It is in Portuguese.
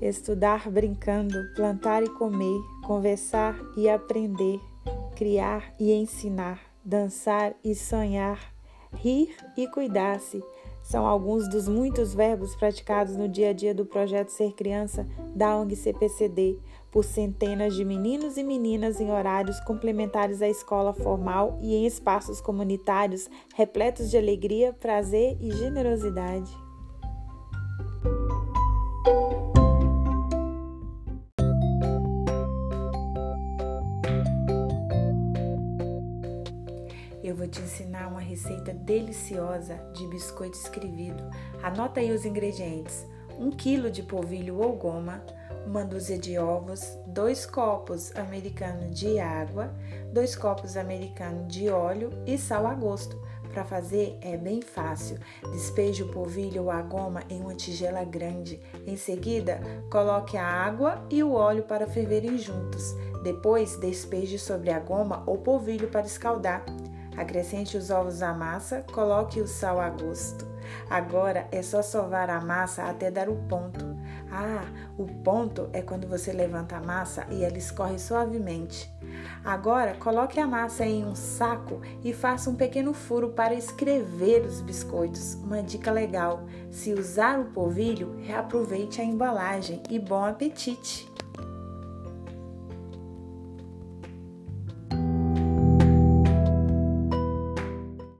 estudar brincando, plantar e comer, conversar e aprender, criar e ensinar, dançar e sonhar, rir e cuidar-se. São alguns dos muitos verbos praticados no dia a dia do projeto Ser Criança da ONG CPCD por centenas de meninos e meninas em horários complementares à escola formal e em espaços comunitários repletos de alegria, prazer e generosidade. Eu vou te ensinar uma receita deliciosa de biscoito escrevido. Anota aí os ingredientes: 1 kg de polvilho ou goma, uma dúzia de ovos, 2 copos americanos de água, 2 copos americanos de óleo e sal a gosto. Para fazer é bem fácil. Despeje o polvilho ou a goma em uma tigela grande. Em seguida, coloque a água e o óleo para ferverem juntos. Depois, despeje sobre a goma ou polvilho para escaldar. Acrescente os ovos à massa, coloque o sal a gosto. Agora é só sovar a massa até dar o ponto. Ah, o ponto é quando você levanta a massa e ela escorre suavemente. Agora coloque a massa em um saco e faça um pequeno furo para escrever os biscoitos. Uma dica legal: se usar o polvilho, reaproveite a embalagem e bom apetite!